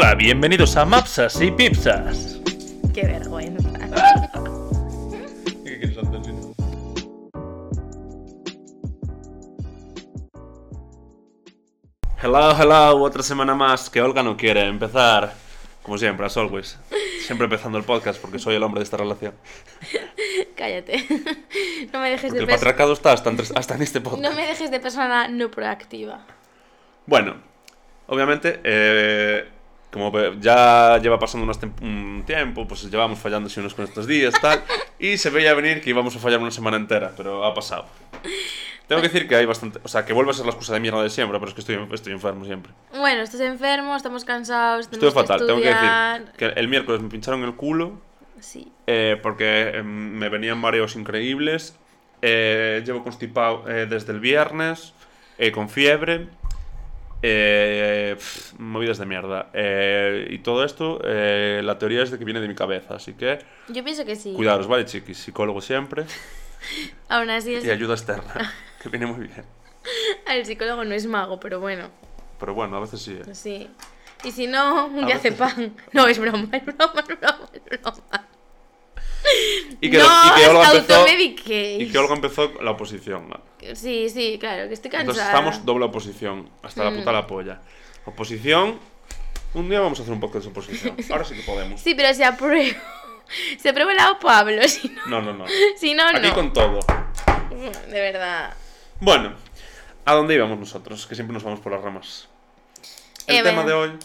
Hola, bienvenidos a Mapsas y Pipsas. Qué vergüenza. ¿Qué quieres hacer, si no? Hello, hello, otra semana más que Olga no quiere empezar. Como siempre, as always. Siempre empezando el podcast porque soy el hombre de esta relación. Cállate. No me dejes Porque de el patriarcado está hasta en, hasta en este podcast. No me dejes de persona no proactiva. Bueno, obviamente, eh, como ya lleva pasando unos un tiempo, pues llevamos fallando así unos cuantos días, tal, y se veía venir que íbamos a fallar una semana entera, pero ha pasado. Tengo que decir que hay bastante, o sea, que vuelve a ser la excusa de mierda de siempre, pero es que estoy, estoy enfermo siempre. Bueno, estás enfermo, estamos cansados, Estoy fatal, que tengo que decir que el miércoles me pincharon el culo Sí. eh, porque eh, me venían mareos increíbles. eh, llevo constipado eh, desde el viernes, con fiebre. Eh, pf, movidas de mierda. Eh, y todo esto, eh, la teoría es de que viene de mi cabeza. Así que Yo pienso que sí. cuidaros, ¿vale, chiquis? Psicólogo siempre. Aún así, el, Y ayuda externa, que viene muy bien. el psicólogo no es mago, pero bueno, Pero bueno, a veces sí. ¿eh? sí. Y si no, un A día hace pan. No, es broma, es broma, es broma, es broma. Y que, Olga empezó, automediquéis. y que Olga empezó la oposición. Sí, sí, claro, que estoy cansada. Entonces estamos doble oposición, hasta la Mm. puta la polla. Oposición, un día vamos a hacer un podcast de oposición. Ahora sí que podemos. Sí, pero si apruebo. Si apruebo el lado Pablo, si no, No, no, no. si no, Aquí no. con todo. De verdad. Bueno, ¿a dónde íbamos nosotros? Que siempre nos vamos por las ramas. El Eh, tema bueno. de hoy,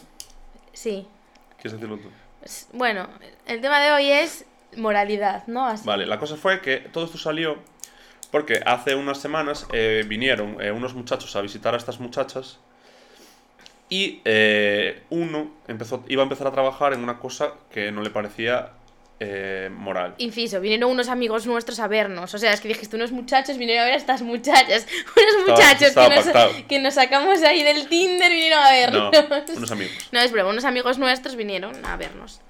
Sí. ¿quieres decirlo tú? S- Bueno, el tema de hoy es moralidad, ¿no? Así. Vale, la cosa fue que todo esto salió porque hace unas semanas eh, vinieron eh, unos muchachos a visitar a estas muchachas y eh, uno empezó, iba a empezar a trabajar en una cosa que no le parecía eh, moral. Inciso, vinieron unos amigos nuestros a vernos. O sea, es que dijiste, unos muchachos vinieron a ver a estas muchachas. Unos muchachos estaba que, nos, que nos sacamos ahí del Tinder vinieron a No, vernos. unos amigos. No, es broma, unos amigos nuestros vinieron a vernos.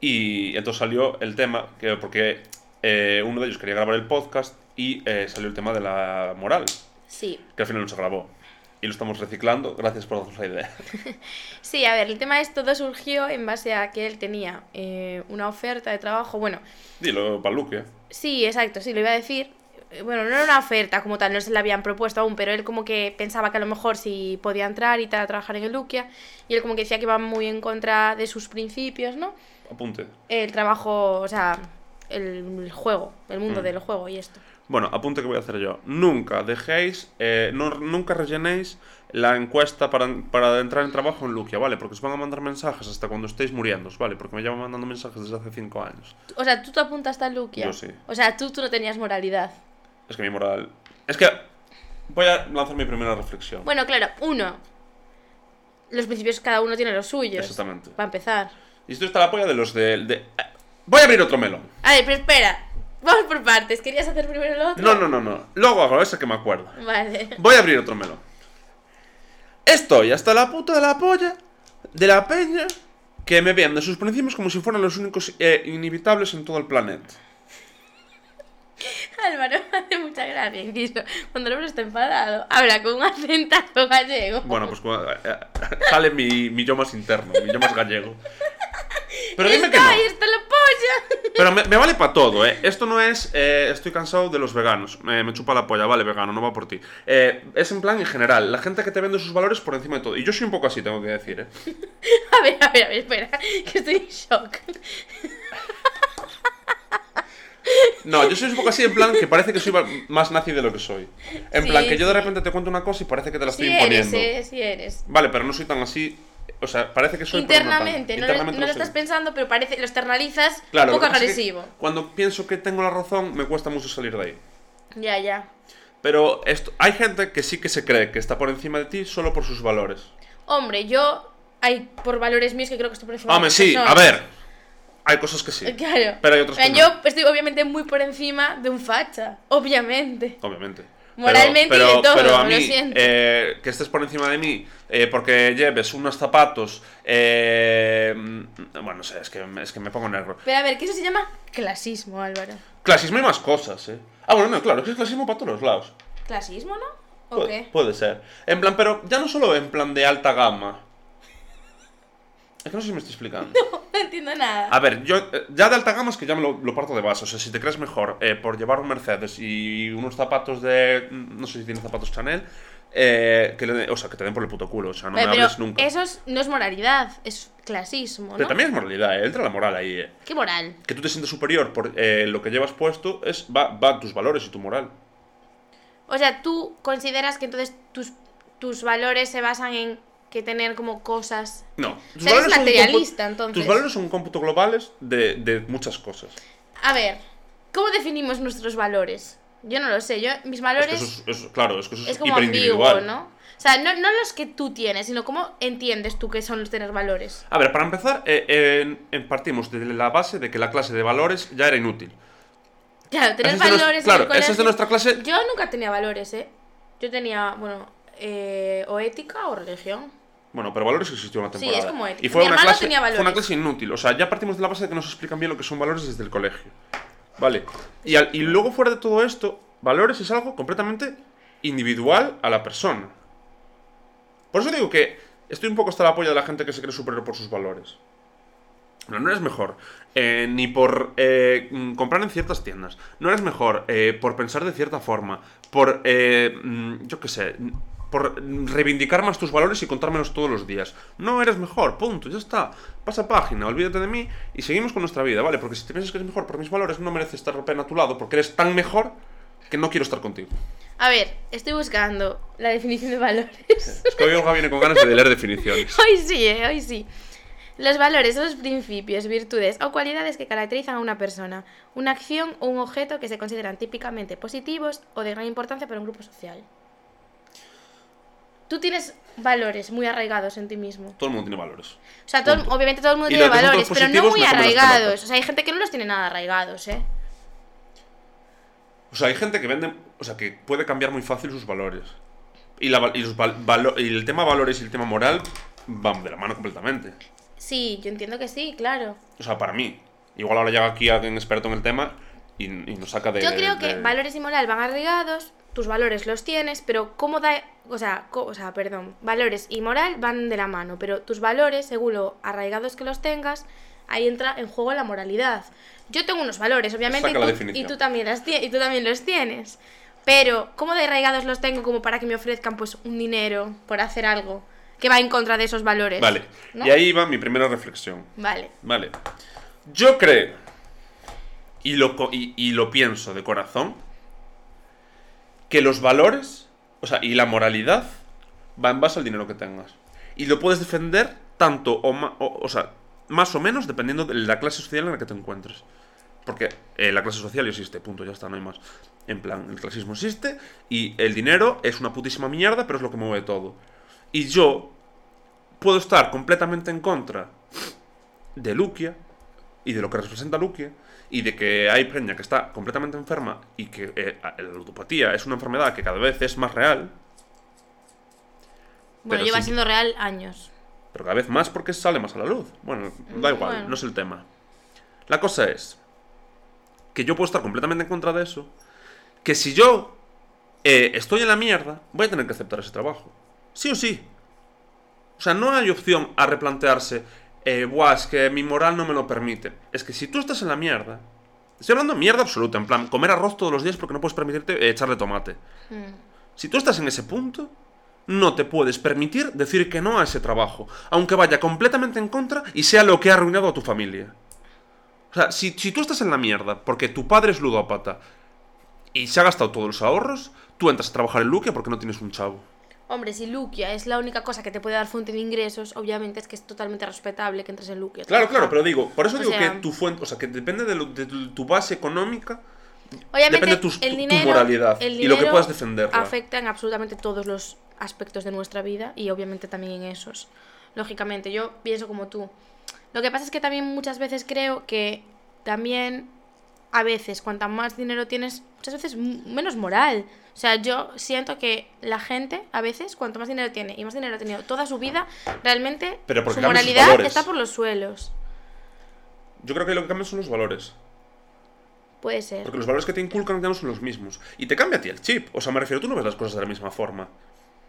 Y entonces salió el tema, que, porque eh, uno de ellos quería grabar el podcast y eh, salió el tema de la moral, Sí. que al final no se grabó. Y lo estamos reciclando, gracias por darnos la idea. Sí, a ver, el tema es todo surgió en base a que él tenía eh, una oferta de trabajo. Bueno, Dilo, Paluque. Sí, exacto, sí, lo iba a decir. Eh, Bueno, no era una oferta como tal, no se la habían propuesto aún, pero él como que pensaba que a lo mejor sí podía entrar y tal a trabajar en el Luquia. Y él como que decía que iba muy en contra de sus principios, ¿no? Apunte. El trabajo, o sea, el, el juego, el mundo Mm. del juego y esto. Bueno, apunte que voy a hacer yo. Nunca dejéis, eh, no, nunca rellenéis la encuesta para, para entrar en trabajo en Luquia, ¿vale? Porque os van a mandar mensajes hasta cuando estéis muriendo, ¿vale? Porque me llevan mandando mensajes desde hace 5 años. O sea, tú te apuntaste al Luquia. Yo sí. O sea, tú, tú no tenías moralidad. Es que mi moral... Es que voy a lanzar mi primera reflexión. Bueno, claro, uno. Los principios cada uno tiene los suyos. Exactamente. Para empezar. Y esto está la polla de los de... de- Voy a abrir otro melón. A ver, pero espera. Vamos por partes. ¿Querías hacer primero el otro? No, no, no, no. Luego hago ese que me acuerdo. Vale. Voy a abrir otro melón. Estoy hasta la puta de la polla de la peña que me vean de sus principios como si fueran los únicos eh, inevitables en todo el planeta. Álvaro hace mucha gracia, inciso. Cuando el hombre está enfadado, habla con un acentazo gallego. Bueno, pues eh, eh, sale mi, mi yo más interno, mi yo más gallego. Pero dime que no. ahí, está la polla. Pero me, me vale para todo, ¿eh? Esto no es. eh, estoy cansado de los veganos. Eh, me chupa la polla, vale, vegano, no va por ti. Eh, es en plan en general, la gente que te vende sus valores por encima de todo. Y yo soy un poco así, tengo que decir, ¿eh? A ver, a ver, a ver, espera, que estoy en shock. No, yo soy un poco así en plan que parece que soy más nazi de lo que soy. En Sí, plan que yo de sí. repente te cuento una cosa y parece que te la estoy Sí eres, imponiendo. eh, sí eres. Vale, pero no soy tan así. O sea, parece que soy pero no. Internamente, no, lo- Internamente no lo estás pensando, pero parece, lo externalizas Claro, un poco lo que pasa es que agresivo. Cuando pienso que tengo la razón, me cuesta mucho salir de ahí. Ya, ya. Pero esto, hay gente que sí que se cree que está por encima de ti solo por sus valores. Hombre, yo hay por valores míos que creo que estoy por encima de Hombre, otras sí, a personas. ver. Hay cosas que sí. Claro. Pero hay otras que no. Yo estoy obviamente muy por encima de un facha, obviamente. Obviamente. Moralmente y pero, de todo, pero a lo mí, siento. eh, que estés por encima de mí eh, porque lleves unos zapatos. eh, bueno, no sé, es que, es que me pongo negro. Pero a ver, que eso se llama clasismo, Álvaro. Clasismo y más cosas, ¿eh? Ah, bueno, no, claro, es que es clasismo para todos los lados. ¿Clasismo, no? ¿O qué? puede ser. En plan, pero ya no solo en plan de alta gama. Es que no sé si me estoy explicando. No entiendo nada. A ver, yo eh, ya de alta gama es que ya me lo, lo parto de base. O sea, si te crees mejor eh, por llevar un Mercedes y unos zapatos de. No sé si tienes zapatos Chanel. eh, que le- o sea, que te den por el puto culo. O sea, no Pero, me hables nunca. eso es- no es moralidad, es clasismo, Pero también es moralidad, eh, entra la moral ahí. eh. ¿Qué moral? Que tú te sientes superior por eh, lo que llevas puesto es va, tus valores y tu moral. O sea, tú consideras que entonces tus, tus valores se basan en que tener como cosas... No. Tus sea, eres materialista, entonces. Tus valores son un cómputo globales de, de muchas cosas. A ver, ¿cómo definimos nuestros valores? Yo no lo sé, yo mis Es valores que eso es, eso- claro, es que eso es, es como ambiguo. ¿no? O sea, no, no los que tú tienes, sino cómo entiendes tú que son los tener valores. A ver, para empezar, eh, partimos de la base de que la clase de valores ya era inútil. Claro, tener es valores claro, esa es de nuestra clase. Yo nunca tenía valores, ¿eh? Yo tenía, bueno, eh, o ética o religión. Bueno, pero valores existió una Sí, temporada. es como ética. Y fue Mi una, clase, tenía fue una clase inútil. O sea, ya partimos de la base de que nos explican bien lo que son valores desde el colegio. Vale. Y, al- y luego, fuera de todo esto, valores es algo completamente individual a la persona. Por eso digo que estoy un poco hasta la polla de la gente que se cree superior por sus valores. No, no eres mejor eh, ni por eh, comprar en ciertas tiendas. No eres mejor eh, por pensar de cierta forma. Por, eh, mm, yo qué sé, por reivindicar más tus valores y contármelos todos los días. No eres mejor, punto, ya está. Pasa página, olvídate de mí y seguimos con nuestra vida, ¿vale? Porque si te piensas que eres mejor por mis valores, no mereces estar pena a tu lado porque eres tan mejor que no quiero estar contigo. A ver, estoy buscando la definición de valores. Es que hoy Olga viene con ganas de leer definiciones. Hoy sí, ¿eh? Hoy sí. Los valores son los principios, virtudes o cualidades que caracterizan a una persona, una acción o un objeto que se consideran típicamente positivos o de gran importancia para un grupo social. Tú tienes valores muy arraigados en ti mismo. Todo el mundo tiene valores. O sea, todo- obviamente todo el mundo Y tiene valores, pero no muy arraigados. O sea, hay gente que no los tiene nada arraigados, ¿eh? O sea, hay gente que vende, o sea, que puede cambiar muy fácil sus valores. Y, la, y, los val- valo- y el tema valores y el tema moral van de la mano completamente. Sí, yo entiendo que sí, claro. O sea, para mí. Igual ahora llega aquí alguien experto en el tema y, y nos saca de... Yo creo que de- valores y moral van arraigados, tus valores los tienes, pero cómo da, o sea, co- o sea, perdón, valores y moral van de la mano, pero tus valores, según lo arraigados que los tengas, ahí entra en juego la moralidad. Yo tengo unos valores, obviamente, y tú, definición. y tú también las tie- y tú también los tienes. Pero cómo de arraigados los tengo como para que me ofrezcan pues un dinero por hacer algo que va en contra de esos valores. Vale. ¿no? Y ahí va mi primera reflexión. Vale. Vale. Yo creo, y lo, y, y lo pienso de corazón, que los valores, o sea, y la moralidad va en base al dinero que tengas. Y lo puedes defender tanto o, o sea, más o menos dependiendo de la clase social en la que te encuentres. Porque eh, la clase social existe, punto, ya está, no hay más. En plan, el clasismo existe y el dinero es una putísima mierda, pero es lo que mueve todo. Y yo puedo estar completamente en contra de Luquia y de lo que representa Luquia y de que hay preña que está completamente enferma y que eh, la ludopatía es una enfermedad que cada vez es más real, Bueno, lleva sí. siendo real años. pero cada vez más porque sale más a la luz. Bueno, da igual, Bueno. no es el tema. La cosa es que yo puedo estar completamente en contra de eso, que si yo eh, estoy en la mierda, voy a tener que aceptar ese trabajo. Sí o sí. O sea, no hay opción a replantearse, eh, buah, es que mi moral no me lo permite. Es que si tú estás en la mierda, estoy hablando de mierda absoluta, en plan, comer arroz todos los días porque no puedes permitirte eh, echarle tomate. Mm. Si tú estás en ese punto, no te puedes permitir decir que no a ese trabajo, aunque vaya completamente en contra y sea lo que ha arruinado a tu familia. O sea, si, si tú estás en la mierda porque tu padre es ludópata y se ha gastado todos los ahorros, tú entras a trabajar en Luquia porque no tienes un chavo. Hombre, si Luquia es la única cosa que te puede dar fuente de ingresos, obviamente es que es totalmente respetable que entres en Luquia. Claro, claro, pero digo, por eso O digo sea- que tu fuente, o sea, que depende de, lo- de tu, tu base económica, Obviamente, depende el tu- tu moralidad el y lo que puedas defenderla. Afecta en absolutamente todos los aspectos de nuestra vida y obviamente también en esos. Lógicamente, yo pienso como tú. Lo que pasa es que también muchas veces creo que también a veces, cuanta más dinero tienes, muchas veces menos moral. O sea, yo siento que la gente, a veces, cuanto más dinero tiene y más dinero ha tenido toda su vida, realmente Pero su moralidad está por los suelos. yo creo que lo que cambian son los valores. Puede ser. Porque los valores que te inculcan ya no son los mismos. Y te cambia a ti el chip. O sea, me refiero, tú no ves las cosas de la misma forma.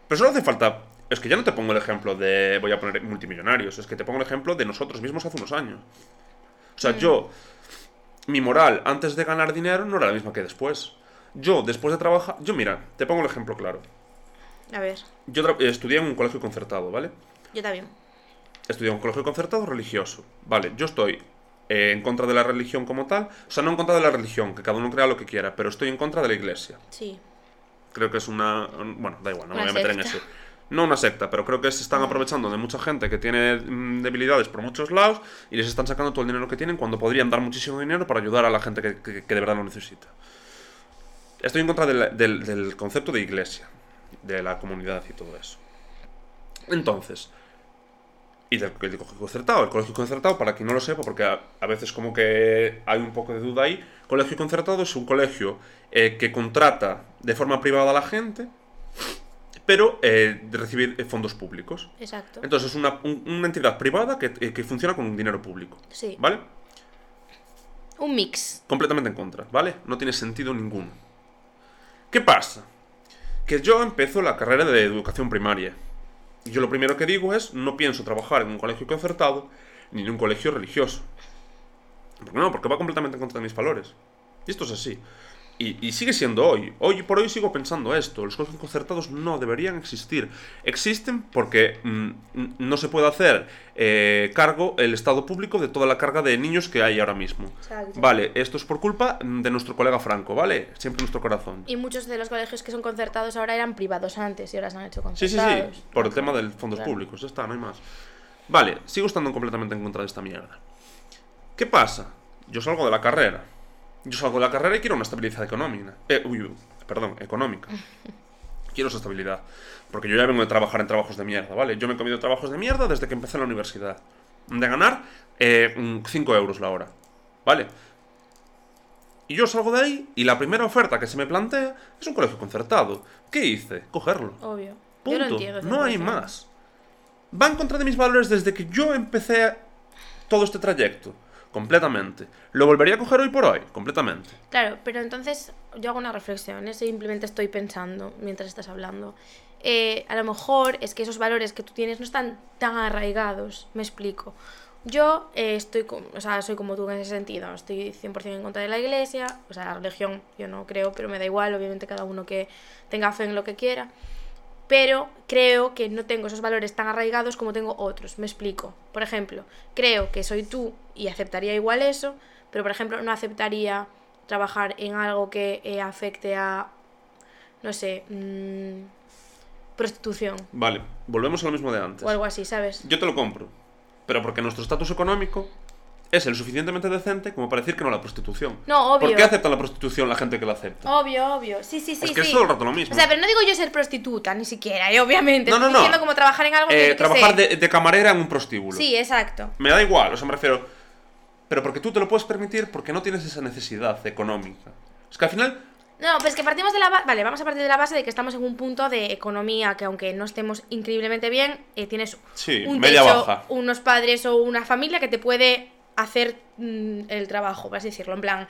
Pero solo hace falta es que ya no te pongo el ejemplo de, voy a poner multimillonarios, es que te pongo el ejemplo de nosotros mismos hace unos años. O sea, yo, mi moral antes de ganar dinero no era la misma que después. Yo, después de trabajar, yo mira, te pongo el ejemplo claro. A ver, Yo estudié en un colegio concertado, ¿vale? yo también. Estudié en un colegio concertado religioso. Vale, yo estoy eh, en contra de la religión como tal. O sea, no en contra de la religión, que cada uno crea lo que quiera, pero estoy en contra de la iglesia. Sí. Creo que es una... un- Bueno, da igual, no me voy a meter en eso. No una secta, pero creo que se están aprovechando de mucha gente que tiene mm, debilidades por muchos lados y les están sacando todo el dinero que tienen cuando podrían dar muchísimo dinero para ayudar a la gente que, que- de verdad lo necesita. Estoy en contra del, del- concepto de iglesia, de la comunidad y todo eso. Entonces, y del, colegio concertado. El colegio concertado, para quien no lo sepa, porque a, a veces como que hay un poco de duda ahí, colegio concertado es un colegio eh, que contrata de forma privada a la gente, pero eh, de recibir eh, fondos públicos. Exacto. Entonces es una, un- una entidad privada que, eh, que funciona con dinero público. Sí. ¿Vale? Un mix. Completamente en contra, ¿vale? No tiene sentido ninguno. ¿Qué pasa? Que yo empiezo la carrera de educación primaria. Y yo lo primero que digo es, no pienso trabajar en un colegio concertado ni en un colegio religioso. ¿Por qué no? Porque va completamente en contra de mis valores. Y esto es así. Y, y sigue siendo hoy. Hoy por hoy sigo pensando esto. Los colegios concertados no deberían existir. Existen porque mm, no se puede hacer eh, cargo el Estado público de toda la carga de niños que hay ahora mismo. Exacto. Vale, esto es por culpa de nuestro colega Franco, ¿vale? Siempre en nuestro corazón. Y muchos de los colegios que son concertados ahora eran privados antes y ahora se han hecho Sí, sí, concertados. sí, por el tema de fondos Claro. públicos, ya está, no hay más. Vale, sigo estando completamente en contra de esta mierda. ¿Qué pasa? Yo salgo de la carrera. Yo salgo de la carrera y quiero una estabilidad económica. Eh, uy, perdón, económica. Quiero esa estabilidad. Porque yo ya vengo de trabajar en trabajos de mierda, ¿vale? Yo me he comido trabajos de mierda desde que empecé en la universidad. De ganar 5 euros la hora, ¿vale? Y yo salgo de ahí y la primera oferta que se me plantea es un colegio concertado. ¿Qué hice? Cogerlo. Obvio. Punto. Yo lo entiendo. no hay 100%. más. Va en contra de mis valores desde que yo empecé todo este trayecto. Completamente. ¿Lo volvería a coger hoy por hoy? Completamente. Claro, pero entonces yo hago una reflexión, ¿eh? simplemente estoy pensando mientras estás hablando. Eh, a lo mejor es que esos valores que tú tienes no están tan arraigados, me explico. Yo eh, estoy, com- o sea, soy como tú en ese sentido, estoy 100% en contra de la iglesia, o sea, la religión yo no creo, pero me da igual, obviamente cada uno que tenga fe en lo que quiera. Pero creo que no tengo esos valores tan arraigados como tengo otros, me explico. Por ejemplo, creo que soy tú y aceptaría igual eso, pero por ejemplo no aceptaría trabajar en algo que eh, afecte a, no sé, mm, prostitución Vale, volvemos a lo mismo de antes. o algo así, ¿sabes? Yo te lo compro. Pero porque nuestro estatus económico es el suficientemente decente como para decir que no a la prostitución. No, obvio. ¿Por qué acepta la prostitución la gente que la acepta? Obvio, obvio. Sí, sí, sí. Es que es todo el rato lo mismo. O sea, pero no digo yo ser prostituta, ni siquiera, y obviamente. No, no, Estoy no. diciendo como trabajar en algo que Eh, qué trabajar sé. de, de camarera en un prostíbulo. Sí, exacto. Me da igual, o sea, me refiero. Pero porque tú te lo puedes permitir porque no tienes esa necesidad económica. Es que al final. No, pues que partimos de la base. Vale, vamos a partir de la base de que estamos en un punto de economía que, aunque no estemos increíblemente bien, eh, tienes Sí, un media techo, baja. unos padres o una familia que te puede hacer mm, el trabajo, por así decirlo. En plan,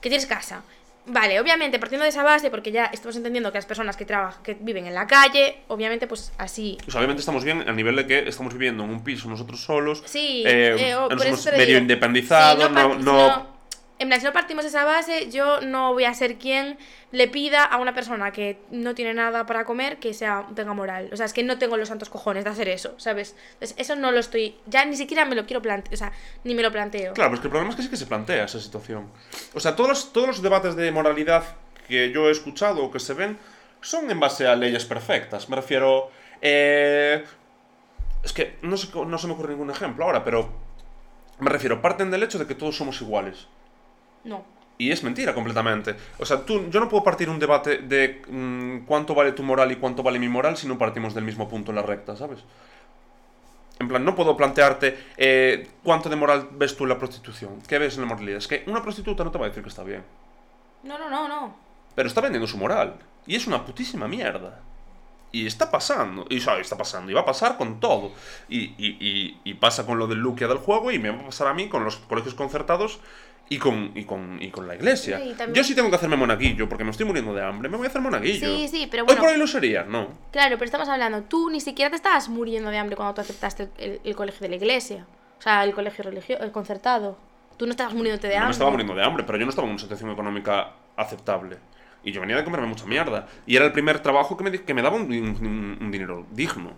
que tienes casa. Vale, obviamente, partiendo de esa base, porque ya estamos entendiendo que las personas que trabajan, que viven en la calle, obviamente, pues así. Sea, obviamente estamos bien a nivel de que estamos viviendo en un piso nosotros solos. Sí, eh, eh, medio digo. independizados, Sí, no, no- En plan, si no partimos de esa base, yo no voy a ser quien le pida a una persona que no tiene nada para comer que sea tenga moral. O sea, es que no tengo los santos cojones de hacer eso, ¿sabes? Entonces, eso no lo estoy. Ya ni siquiera me lo quiero plantear. O sea, ni me lo planteo. Claro, pues que el problema es que sí que se plantea esa situación. O sea, todos los, todos los debates de moralidad que yo he escuchado o que se ven son en base a leyes perfectas. Me refiero. eh, es que no, sé, no se me ocurre ningún ejemplo ahora, pero. Me refiero, parten del hecho de que todos somos iguales. No. Y es mentira completamente. O sea, tú, yo no puedo partir un debate de mm, cuánto vale tu moral y cuánto vale mi moral si no partimos del mismo punto en la recta, ¿sabes? En plan, no puedo plantearte eh, cuánto de moral ves tú en la prostitución. ¿Qué ves en la moralidad? Es que una prostituta no te va a decir que está bien. No, no, no, no. Pero está vendiendo su moral. Y es una putísima mierda. Y está pasando. Y ¿sabes? está pasando. Y va a pasar con todo. Y, y- y- y pasa con lo del Luquia del juego. Y me va a pasar a mí con los colegios concertados. Y con, y, con, y con la iglesia. Sí, también- Yo sí tengo que hacerme monaguillo porque me estoy muriendo de hambre. Me voy a hacer monaguillo. Sí, sí, pero Hoy por hoy lo sería, no. Claro, pero estamos hablando, tú ni siquiera te estabas muriendo de hambre cuando tú aceptaste el, el colegio de la iglesia. O sea, el colegio religioso, el concertado. Tú no estabas muriéndote de No hambre. me estaba muriendo de hambre, pero yo no estaba en una situación económica aceptable. Y yo venía de comerme mucha mierda. Y era el primer trabajo que me, que me daba un, un- un dinero digno.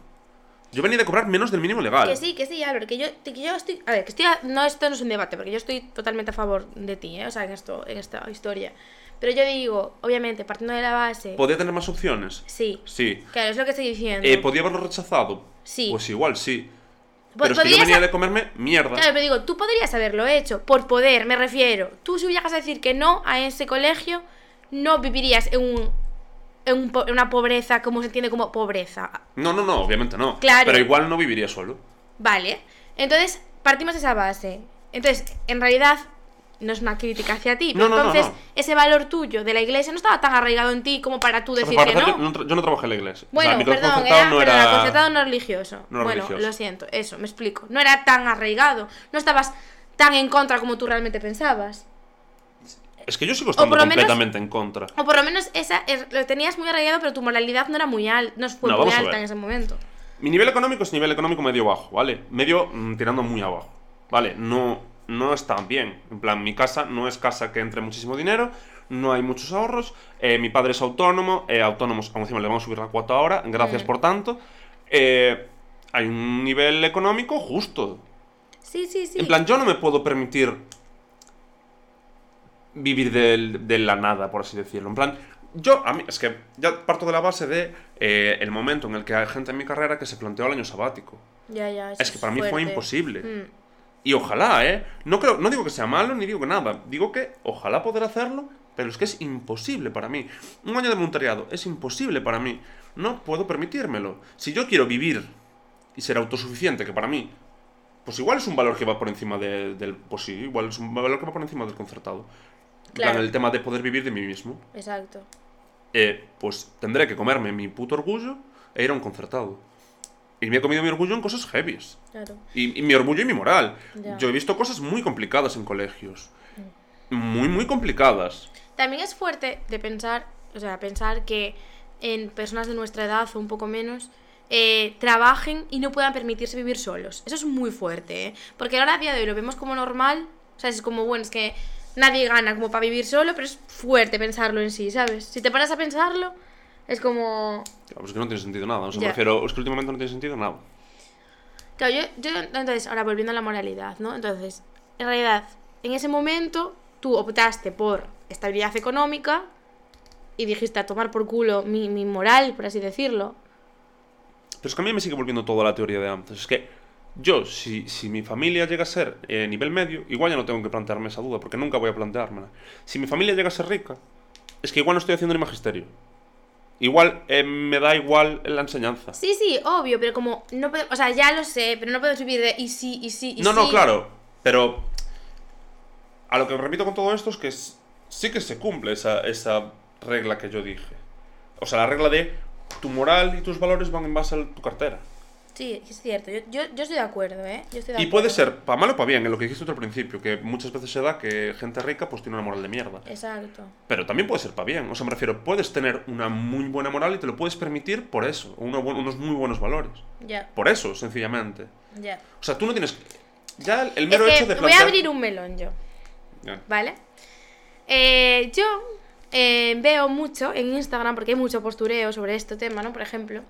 Yo venía de cobrar menos del mínimo legal. Que sí, que sí, Álvaro, que yo, que yo estoy... A ver, que estoy... a- no, esto no es un debate, porque yo estoy totalmente a favor de ti, ¿eh? O sea, en, esto, en esta historia. Pero yo digo, obviamente, partiendo de la base... ¿Podía tener más opciones? Sí, Sí. claro, es lo que estoy diciendo. Eh, ¿Podía haberlo rechazado? Sí. Pues igual, sí. Po- Pero es que yo venía de comerme mierda. Claro, pero digo, tú podrías haberlo hecho, por poder, me refiero. Tú si llegas a decir que no a ese colegio, no vivirías en, un, en, una pobreza como se entiende como pobreza. No, no, no, obviamente no. Claro. Pero igual no viviría solo. Vale. Entonces, partimos de esa base. Entonces, en realidad, no es una crítica hacia ti, pero No, no, entonces no. ese valor tuyo de la iglesia no estaba tan arraigado en ti como para tú O sea, decir para que no. yo, no tra- yo no trabajé en la iglesia. Bueno, o sea, mi colegio perdón, concertado era, no perdón, era... concertado no religioso. bueno, religioso. lo siento, eso, me explico. No era tan arraigado, no estabas tan en contra como tú realmente pensabas. Es que yo sigo estando menos- completamente en contra. O por lo menos esa lo tenías muy arraigado, pero tu moralidad no era muy alta, no fue No, muy alta en ese momento. Mi nivel económico es nivel económico medio bajo, ¿vale? Medio mm, tirando muy abajo, ¿vale? No, no está bien. En plan, mi casa no es casa que entre muchísimo dinero, no hay muchos ahorros. eh, mi padre es autónomo, eh, autónomos, como encima le vamos a subir la cuota ahora, gracias Mm. por tanto. eh, hay un nivel económico justo. Sí, sí, sí. En plan, yo no me puedo permitir vivir del- de, la nada, por así decirlo. En plan, yo, a mí, es que ya parto de la base de eh, el momento en el que hay gente en mi carrera que se planteó el año sabático. ya, ya, eso Es que para mí fue imposible. Mm. Y ojalá, ¿eh? No, creo, no digo que sea malo ni digo que nada. Digo que ojalá poder hacerlo, pero es que es imposible para mí. Un año de voluntariado es imposible para mí. No puedo permitírmelo. Si yo quiero vivir y ser autosuficiente, que para mí, pues igual es un valor que va por encima de- del... Pues sí, igual es un valor que va por encima del concertado. Plan, Claro. el tema de poder vivir de mí mismo. Exacto. Eh, pues tendré que comerme mi puto orgullo e ir a un concertado. Y me he comido mi orgullo en cosas heavies. Claro. Y, y mi orgullo y mi moral. Ya. Yo he visto cosas muy complicadas en colegios. Muy, muy complicadas. También es fuerte de pensar, o sea, pensar que en personas de nuestra edad o un poco menos eh, trabajen y no puedan permitirse vivir solos. Eso es muy fuerte, ¿eh? Porque ahora a día de hoy lo vemos como normal, o sea, es como, bueno, es que nadie gana como para vivir solo, pero es fuerte pensarlo en sí, ¿sabes? Si te paras a pensarlo, es como... Ya, Pues que no tiene sentido nada. O sea, me refiero, es que últimamente no tiene sentido nada. Claro, yo, yo, entonces, ahora volviendo a la moralidad, ¿no? Entonces, en realidad, en ese momento tú optaste por estabilidad económica y dijiste a tomar por culo mi, mi moral, por así decirlo. Pero es que a mí me sigue volviendo todo a la teoría de antes. Es que yo, si, si mi familia llega a ser eh, nivel medio, igual ya no tengo que plantearme esa duda, porque nunca voy a planteármela. Si mi familia llega a ser rica, es que igual no estoy haciendo el magisterio. Igual eh, me da igual la enseñanza. Sí, sí, obvio, pero como no puedo, o sea, ya lo sé, pero no puedo vivir de y sí, y sí, y No, no, sí. claro. Pero a lo que me repito con todo esto es que sí que se cumple esa, esa regla que yo dije. O sea, la regla de tu moral y tus valores van en base a tu cartera. Sí, es cierto, yo, yo, yo estoy de acuerdo, ¿eh? Yo estoy de Y puede ser para mal o para bien, en lo que dijiste tú al principio, que muchas veces se da que gente rica pues tiene una moral de mierda. Exacto. Pero también puede ser para bien. O sea, me refiero, puedes tener una muy buena moral y te lo puedes permitir por eso, uno unos muy buenos valores. Ya, Por eso, sencillamente. ya. O sea, tú no tienes... Ya el- el Es mero que hecho de voy a plantear... abrir un melón yo. Ya. ¿Vale? Eh, yo eh, veo mucho en Instagram, porque hay mucho postureo sobre este tema, ¿no? Por ejemplo,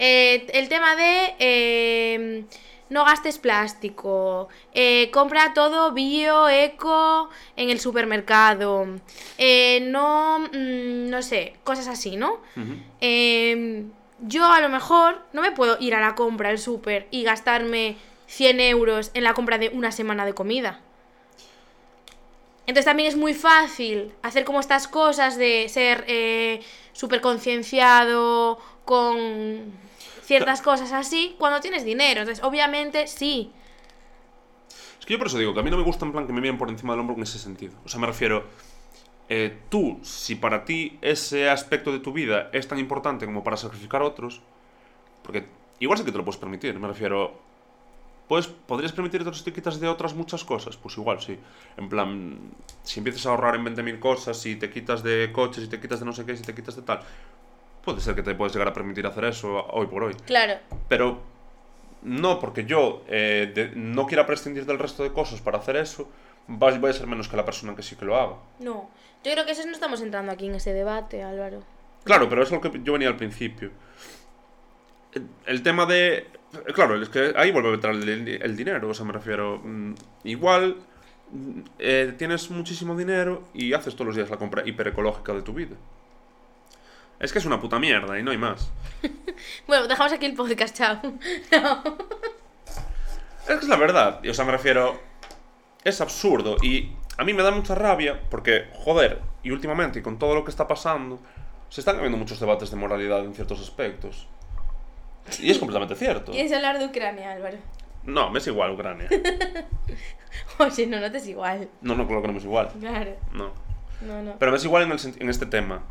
eh, el tema de eh, no gastes plástico, eh, compra todo bio, eco en el supermercado, eh, no, mm, no sé, cosas así, ¿no? Eh, yo a lo mejor no me puedo ir a la compra al súper y gastarme 100 euros en la compra de una semana de comida. Entonces también es muy fácil hacer como estas cosas de ser eh, súper concienciado con ciertas cosas así cuando tienes dinero. Entonces, obviamente, sí. Es que yo por eso digo que a mí no me gusta en plan que me miren por encima del hombro en ese sentido. O sea, me refiero, eh, tú, si para ti ese aspecto de tu vida es tan importante como para sacrificar a otros, porque igual sí que te lo puedes permitir, me refiero, Pues, ¿podrías permitirte si te quitas de otras muchas cosas? Pues igual, sí. En plan, si empiezas a ahorrar en 20.000 cosas, si te quitas de coches, si te quitas de no sé qué, si te quitas de tal, puede ser que te puedes llegar a permitir hacer eso hoy por hoy. Claro. Pero no porque yo eh, de- no quiera prescindir del resto de cosas para hacer eso, voy a ser menos que la persona que sí que lo haga. No. Yo creo que eso no estamos entrando aquí en ese debate, Álvaro. Claro, pero es lo que yo venía al principio. El, tema de... Claro, es que ahí vuelve a entrar el, el dinero, o sea, me refiero... mm, Igual mm, eh, tienes muchísimo dinero y haces todos los días la compra hiperecológica de tu vida. Es que es una puta mierda y no hay más. Bueno, dejamos aquí el podcast, chao. No. Es que es la verdad, o sea, me refiero... Es absurdo y a mí me da mucha rabia porque, joder, y últimamente, y con todo lo que está pasando, se están habiendo muchos debates de moralidad en ciertos aspectos. Y es completamente cierto. ¿Quieres hablar de Ucrania, Álvaro? No, me es igual Ucrania. Oye, no, no te es igual. No, no, claro que no me es igual. Claro. No. No, no. Pero me es igual en, el en este tema.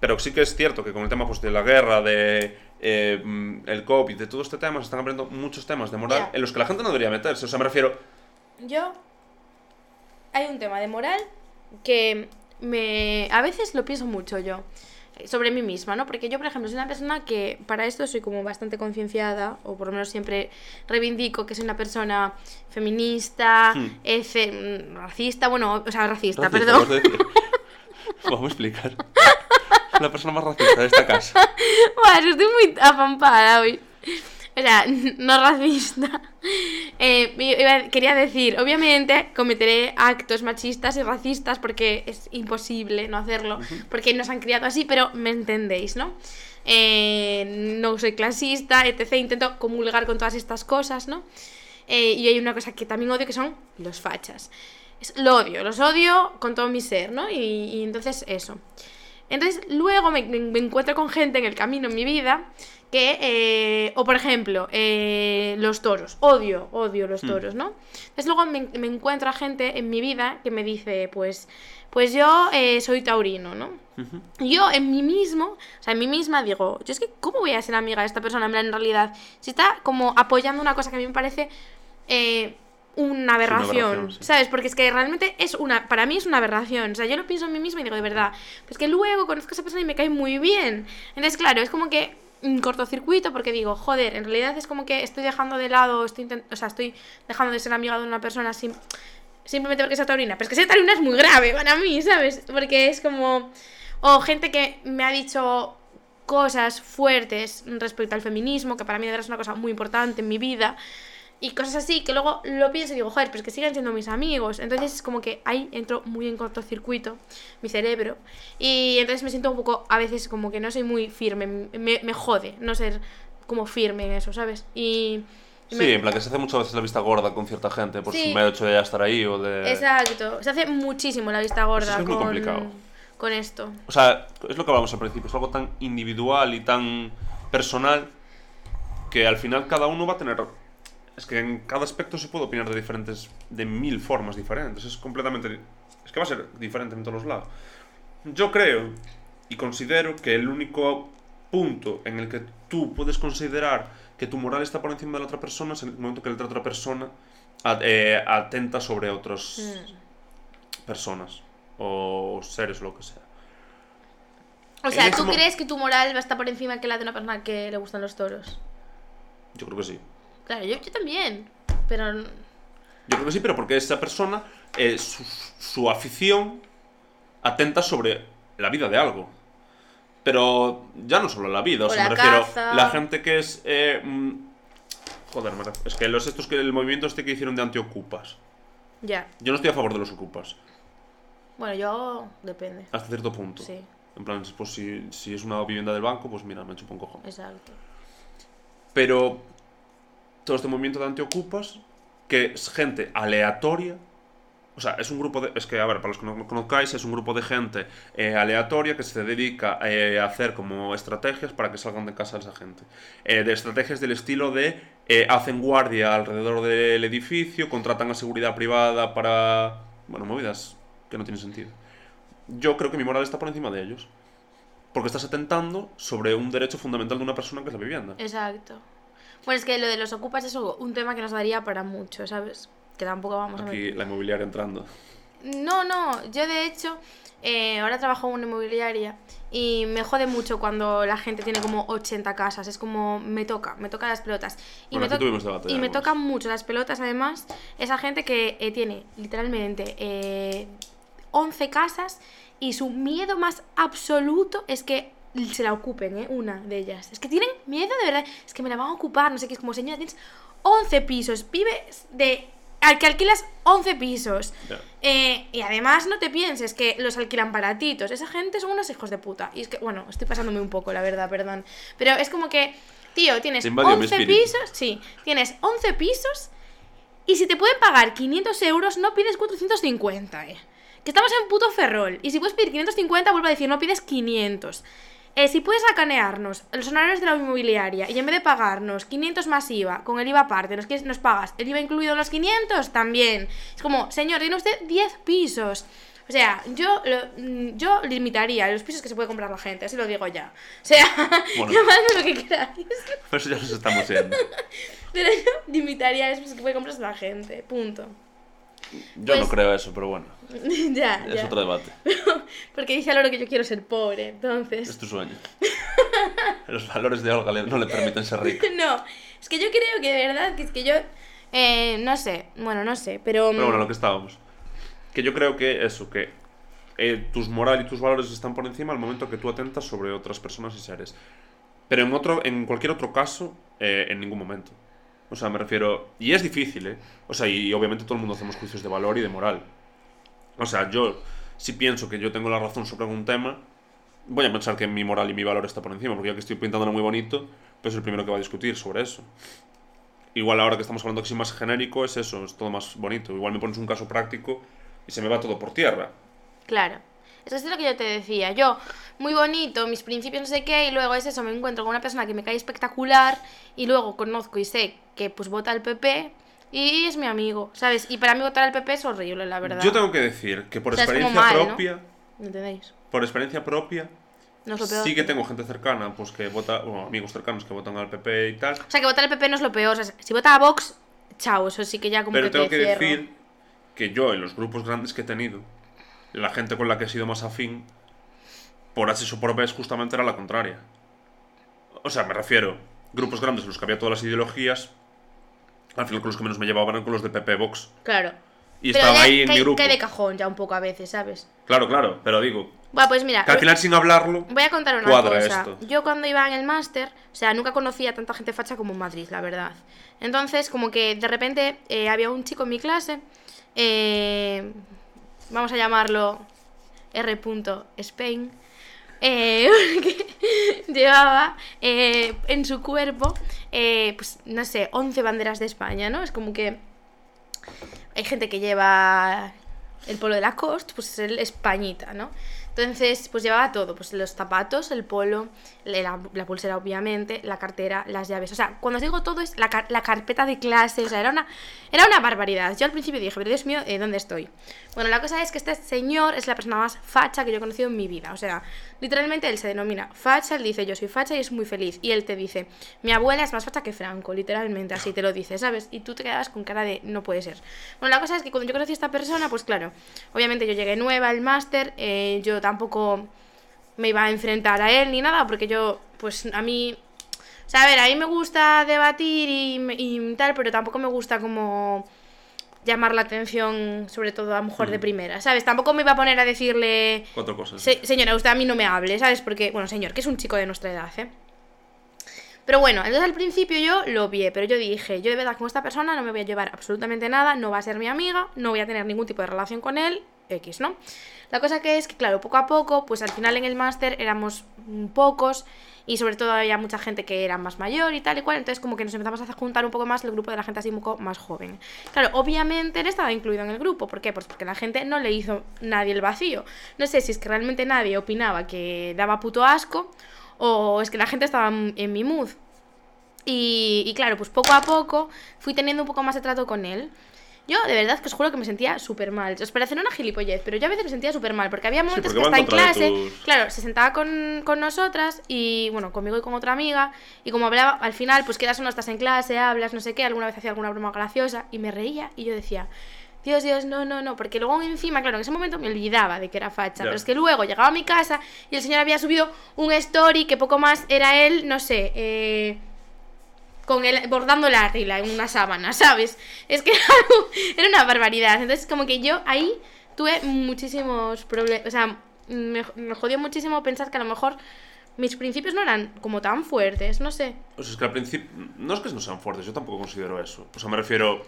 Pero sí que es cierto que con el tema pues, de la guerra, de eh, mm, el COVID, de todo este tema, se están abriendo muchos temas de moral en los que la gente no debería meterse. O sea, me refiero... Yo. Hay un tema de moral que me. A veces lo pienso mucho yo. eh, Sobre mí misma, ¿no? Porque yo, por ejemplo, soy una persona que para esto soy como bastante concienciada, o por lo menos siempre reivindico que soy una persona feminista, Hmm. efe- mm, racista, bueno, o sea, racista, Racista, perdón. Vamos a explicar. La persona más racista de esta casa. Bueno, estoy muy apampada hoy. O sea, no racista. Eh, quería decir, obviamente cometeré actos machistas y racistas porque es imposible no hacerlo, porque nos han criado así, pero me entendéis, ¿no? Eh, no soy clasista, etc. Intento comulgar con todas estas cosas, ¿no? Eh, y hay una cosa que también odio que son los fachas. Es- lo odio, los odio con todo mi ser, ¿no? Y, y entonces eso. Entonces luego me, encuentro con gente en el camino en mi vida que, eh, o por ejemplo, eh, los toros, odio, odio los Hmm. toros, ¿no? Entonces luego me, me encuentro a gente en mi vida que me dice, pues, pues yo eh, soy taurino, ¿no? Yo en mí mismo, o sea, en mí misma digo, yo es que, ¿cómo voy a ser amiga de esta persona? En realidad, si está como apoyando una cosa que a mí me parece eh, una aberración, aberración, sí. ¿sabes? Porque es que realmente es una, para mí es una aberración, o sea, yo lo pienso en mí misma y digo, de verdad, pues que luego conozco a esa persona y me cae muy bien. Entonces, claro, es como que un cortocircuito porque digo, joder, en realidad es como que estoy dejando de lado, estoy o sea, estoy dejando de ser amiga de una persona sin, simplemente porque sea taurina. Pero es que ser taurina es muy grave para mí, ¿sabes? Porque es como... O gente que me ha dicho cosas fuertes respecto al feminismo, que para mí de verdad es una cosa muy importante en mi vida. Y cosas así, que luego lo pienso y digo, joder, pero es que siguen siendo mis amigos. Entonces es como que ahí entro muy en cortocircuito mi cerebro. Y entonces me siento un poco, a veces como que no soy muy firme. Me, me jode no ser como firme en eso, ¿sabes? Y... me- Sí, en plan que se hace muchas veces la vista gorda con cierta gente por Sí. su mero hecho de ya estar ahí o de... Exacto. Se hace muchísimo la vista gorda Eso es muy con, complicado. con esto. O sea, es lo que hablamos al principio, es algo tan individual y tan personal que al final cada uno va a tener... Es que en cada aspecto se puede opinar de diferentes, de mil formas diferentes. Es completamente... Es que va a ser diferente en todos los lados. Yo creo y considero que el único punto en el que tú puedes considerar que tu moral está por encima de la otra persona es en el momento que la otra persona at- eh, atenta sobre otras Mm. personas o seres o lo que sea. O sea, ese ¿tú crees que tu moral va a estar por encima que la de una persona que le gustan los toros? Yo creo que sí. Claro, yo, yo también. Pero. Yo creo que sí, pero porque esa persona, eh, su, su afición atenta sobre la vida de algo. Pero ya no solo la vida, o, O sea, la me refiero caza. la gente que es... eh, mm, joder, me es que los estos que el movimiento este que hicieron de antiocupas. Ya. Yo no estoy a favor de los ocupas, Bueno, yo. Depende. hasta cierto punto. Sí, En plan, pues si, si es una vivienda del banco, pues mira, me chupo un cojón. exacto. Pero todo este movimiento de antiocupas, que es gente aleatoria, o sea, es un grupo de... Es que, a ver, para los que no lo conozcáis, es un grupo de gente eh, aleatoria que se dedica eh, a hacer como estrategias para que salgan de casa esa gente. Eh, de estrategias del estilo de hacen guardia alrededor del edificio, contratan a seguridad privada para... Bueno, movidas que no tienen sentido. Yo creo que mi moral está por encima de ellos. Porque estás atentando sobre un derecho fundamental de una persona que es la vivienda. Exacto. Bueno, es que lo de los ocupas es un tema que nos daría para mucho, ¿sabes? Que tampoco vamos a Aquí la inmobiliaria entrando. No, no, yo de hecho eh, ahora trabajo en una inmobiliaria y me jode mucho cuando la gente tiene como 80 casas. Es como, me toca, me toca las pelotas. Y, Bueno, me, aquí debate, y me tocan mucho las pelotas, además, esa gente que eh, tiene literalmente eh, 11 casas y su miedo más absoluto es que se la ocupen, ¿eh? Una de ellas. Es que tienen miedo de verdad. Es que me la van a ocupar, no sé qué. Es como, señora, tienes 11 pisos, vives de... Al que alquilas 11 pisos. Eh, y además no te pienses que los alquilan baratitos. Esa gente son unos hijos de puta. Y es que, bueno, estoy pasándome un poco, la verdad, perdón. Pero es como que, tío, tienes Te invadió mi 11 espíritu. pisos. Sí, tienes 11 pisos. Y si te pueden pagar 500 euros, no pides 450, eh. Que estamos en puto ferrol. Y si puedes pedir 550, vuelvo a decir, no pides 500. Eh, si puedes sacanearnos los honorarios de la inmobiliaria y en vez de pagarnos 500 más IVA, con el IVA aparte, nos, nos pagas el IVA incluido en los 500, también. Es como, señor, tiene usted 10 pisos. O sea, yo, lo- mm, yo limitaría los pisos que se puede comprar la gente, así lo digo ya. O sea, Bueno. llamadme lo que queráis. Por eso ya nos estamos yendo. Pero yo limitaría los pisos que puede comprar la gente, punto. Yo no Pues- creo eso, pero bueno, ya, es ya. otro debate. Porque dice Loro que yo quiero ser pobre, entonces... Es tu sueño. Los valores de Olga no le permiten ser rica. No, es que yo creo que de verdad, que es que yo... eh, no sé, bueno, no sé, pero... Pero bueno, lo que estábamos. Que yo creo que eso, que eh, tus moral y tus valores están por encima al momento que tú atentas sobre otras personas y seres. Pero en, otro, en cualquier otro caso, eh, en ningún momento. O sea, me refiero... Y es difícil, ¿eh? O sea, y obviamente todo el mundo hacemos juicios de valor y de moral. O sea, yo, si pienso que yo tengo la razón sobre algún tema, voy a pensar que mi moral y mi valor está por encima, porque yo que estoy pintándolo muy bonito, pues es el primero que va a discutir sobre eso. Igual ahora que estamos hablando así más genérico, es eso, es todo más bonito. Igual me pones un caso práctico y se me va todo por tierra. Claro. Eso es lo que yo te decía. Yo, muy bonito, mis principios no sé qué, y luego es eso, me encuentro con una persona que me cae espectacular, y luego conozco y sé que pues vota al PP, y es mi amigo, ¿sabes? Y para mí votar al PP es horrible, la verdad. Yo tengo que decir que por O sea, es como experiencia mal, ¿no? propia, ¿Me entendéis? por experiencia propia, No es lo peor. sí que tengo gente cercana, pues que vota, bueno, amigos cercanos que votan al PP y tal. O sea, que votar al PP no es lo peor. O sea, si vota a Vox, chao, eso sí que ya como Pero que tengo te que cierro. decir que yo, en los grupos grandes que he tenido, la gente con la que he sido más afín, por H o por B, justamente era la contraria. O sea, me refiero, grupos grandes en los que había todas las ideologías, al final con los que menos me llevaban eran con los de PP Vox. Claro. Y Pero estaba ahí en cae- mi grupo. cae de cajón ya un poco a veces, ¿sabes? Claro, claro, pero digo, Bueno, pues mira, que al final sin hablarlo, Voy a contar una cosa. esto. Yo cuando iba en el máster, o sea, nunca conocía a tanta gente facha como en Madrid, la verdad. Entonces, como que de repente eh, había un chico en mi clase, eh, vamos a llamarlo R. Spain, eh, llevaba eh, en su cuerpo, eh, pues no sé, 11 banderas de España, ¿no? Es como que hay gente que lleva el polo de la cost, pues es el españita, ¿no? Entonces, pues llevaba todo, pues los zapatos, el polo, la, pulsera obviamente, la cartera, las llaves. O sea, cuando os digo todo es la, la carpeta de clase, o sea, era una, era una barbaridad. Yo al principio dije, pero Dios mío, eh, ¿dónde estoy? Bueno, la cosa es que este señor es la persona más facha que yo he conocido en mi vida. O sea, literalmente él se denomina facha, él dice yo soy facha y es muy feliz. Y él te dice, mi abuela es más facha que Franco, literalmente, así te lo dice, ¿sabes? Y tú te quedas con cara de no puede ser. Bueno, la cosa es que cuando yo conocí a esta persona, pues claro, obviamente yo llegué nueva al máster, eh, yo tampoco me iba a enfrentar a él ni nada, porque yo, pues a mí, o sea, a ver, a mí me gusta debatir y, y tal, pero tampoco me gusta como llamar la atención, sobre todo a mujer de primera, ¿sabes? Tampoco me iba a poner a decirle, cuatro cosas. "Se- señora, usted a mí no me hable, ¿sabes? Porque, bueno, señor, que es un chico de nuestra edad, ¿eh? Pero bueno, entonces al principio yo lo vi, pero yo dije, yo de verdad con esta persona no me voy a llevar absolutamente nada, no va a ser mi amiga, no voy a tener ningún tipo de relación con él, X, ¿no? La cosa que es que, claro, poco a poco, pues al final en el máster éramos mm, pocos y sobre todo había mucha gente que era más mayor y tal y cual, entonces como que nos empezamos a juntar un poco más el grupo de la gente así un poco más joven. Claro, obviamente él estaba incluido en el grupo, ¿por qué? Pues porque la gente no le hizo nadie el vacío. No sé si es que realmente nadie opinaba que daba puto asco o es que la gente estaba en mi mood. Y, y claro, pues poco a poco fui teniendo un poco más de trato con él. Yo, de verdad, que os juro que me sentía súper mal. Os parecerá una gilipollez, pero yo a veces me sentía súper mal, porque había momentos porque que va en clase, tus- claro, se sentaba con, con nosotras y, bueno, conmigo y con otra amiga, y como hablaba, al final, pues quedas o no estás en clase, hablas, no sé qué, alguna vez hacía alguna broma graciosa, y me reía, y yo decía... Dios, Dios, no, no, no, porque luego encima, claro, en ese momento me olvidaba de que era facha, pero es que luego llegaba a mi casa y el señor había subido un story que poco más era él, no sé, eh, con el, bordando el águila en una sábana, ¿sabes? Es que era, una barbaridad. Entonces, como que yo ahí tuve muchísimos problemas. O sea, me, me jodió muchísimo pensar que a lo mejor mis principios no eran como tan fuertes, no sé. O sea, es que al principio. No es que no sean fuertes, yo tampoco considero eso. O sea, me refiero.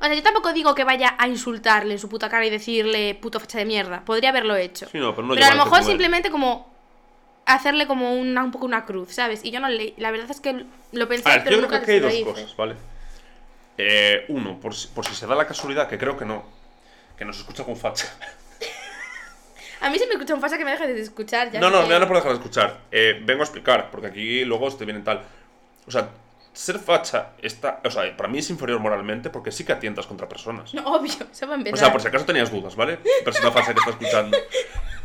O sea, yo tampoco digo que vaya a insultarle en su puta cara y decirle puto fecha de mierda. Podría haberlo hecho. Sí, no, pero no pero a lo mejor simplemente como hacerle como una, un poco una cruz, ¿sabes? Y yo no le... La verdad es que lo pensé, A ver, pero yo creo que nunca aquí hay se dos cosas, ¿vale? Eh, uno, por si, por si se da la casualidad, que creo que no, que nos escucha con facha. A mí se me escucha un fasa que me deja de escuchar. Ya no, no, me no por dejar de escuchar. Eh, vengo a explicar, porque aquí luego te vienen tal. O sea, ser facha está. O sea, para mí es inferior moralmente porque sí que atientas contra personas. No, obvio, eso va a empezar. O sea, por si acaso tenías dudas, ¿vale? Persona facha que está escuchando.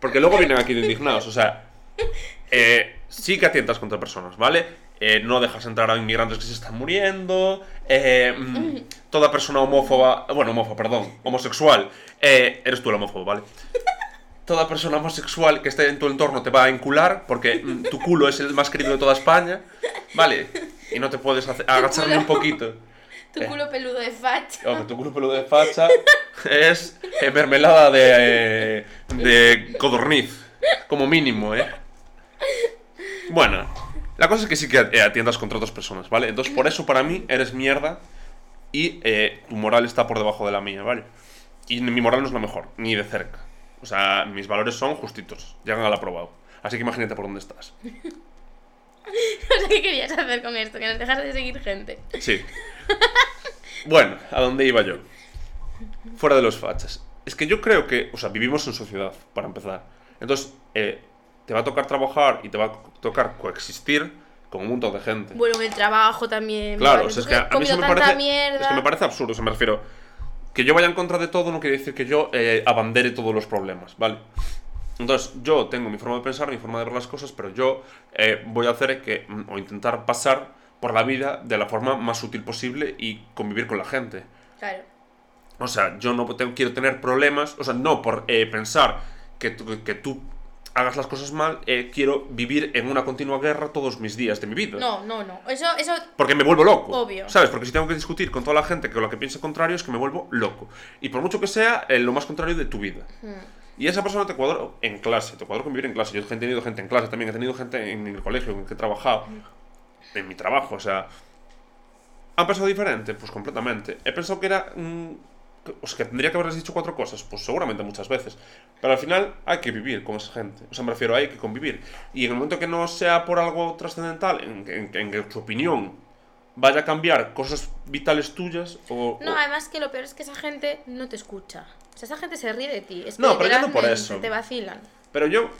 Porque luego vienen aquí de indignados, o sea. eh, sí que atientas contra personas, ¿vale? Eh, no dejas entrar a inmigrantes que se están muriendo. eh, mm, toda persona homófoba. Bueno, homófoba, perdón. Homosexual. eh, eres tú el homófobo, ¿vale? Toda persona homosexual que esté en tu entorno te va a encular porque mm, tu culo es el más querido de toda España, ¿vale? Y no te puedes agachar ni un poquito. Tu culo peludo de facha. Hombre, tu culo peludo de facha es eh, mermelada de, eh, de codorniz, como mínimo, ¿eh? Bueno, la cosa es que sí que eh, atiendas contra otras personas, ¿vale? Entonces, por eso para mí eres mierda y eh, tu moral está por debajo de la mía, ¿vale? Y mi moral no es la mejor, ni de cerca. O sea, mis valores son justitos, llegan al aprobado. Así que imagínate por dónde estás. No sé qué querías hacer con esto, que nos dejas de seguir gente. Sí. Bueno, ¿a dónde iba yo? Fuera de los fachas. Es que yo creo que, o sea, vivimos en sociedad, para empezar. Entonces, eh, te va a tocar trabajar y te va a tocar coexistir con un montón de gente. Bueno, en el trabajo también. claro, o sea, es que a, mí eso me parece, mierda. es que me parece absurdo, o sea, me refiero, que yo vaya en contra de todo no quiere decir que yo eh, abandere todos los problemas, ¿vale? Entonces, yo tengo mi forma de pensar, mi forma de ver las cosas, pero yo eh, voy a hacer que, mm, o intentar pasar por la vida de la forma más útil posible y convivir con la gente. Claro. O sea, yo no tengo- quiero tener problemas, o sea, no por eh, pensar que, tú- que tú hagas las cosas mal, eh, quiero vivir en una continua guerra todos mis días de mi vida. No, no, no. Eso, eso. Porque me vuelvo loco. Obvio. ¿Sabes? Porque si tengo que discutir con toda la gente que lo que piensa contrario es que me vuelvo loco. Y por mucho que sea, eh, lo más contrario de tu vida. Hmm. Y esa persona te cuadro en clase, te cuadro convivir en clase. Yo he tenido gente en clase también, he tenido gente en el colegio en el que he trabajado, en mi trabajo, o sea. ¿Han pensado diferente? Pues completamente. He pensado que era. o sea, que tendría que haberles dicho cuatro cosas, pues seguramente muchas veces. Pero al final hay que vivir con esa gente. O sea, me refiero, hay que convivir. Y en el momento que no sea por algo trascendental, en, en- que tu opinión vaya a cambiar cosas vitales tuyas o... No, o- además que lo peor es que esa gente no te escucha. O sea, esa gente se ríe de ti. Es que No, pero yo no por eso. Te vacilan. Pero yo,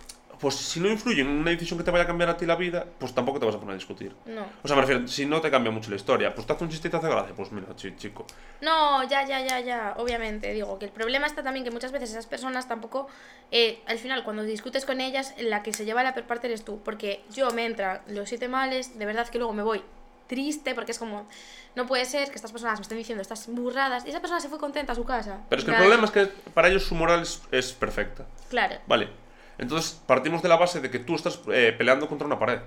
pues si no influye en una decisión que te vaya a cambiar a ti la vida, pues tampoco te vas a poner a discutir. No. O sea, me refiero, si no te cambia mucho la historia, pues te hace un chiste y te hace gracia, pues mira, chi- chico. No, ya, ya, ya, ya. Obviamente, digo que el problema está también que muchas veces esas personas tampoco. eh, al final, cuando discutes con ellas, la que se lleva la peor parte eres tú. Porque yo me entran los siete males, de verdad que luego me voy triste porque es como. No puede ser que estas personas me estén diciendo estas burradas. Y esa persona se fue contenta a su casa. Pero es que el problema es que para ellos su moral es, es perfecta. Claro. Vale. Entonces partimos de la base de que tú estás eh, peleando contra una pared.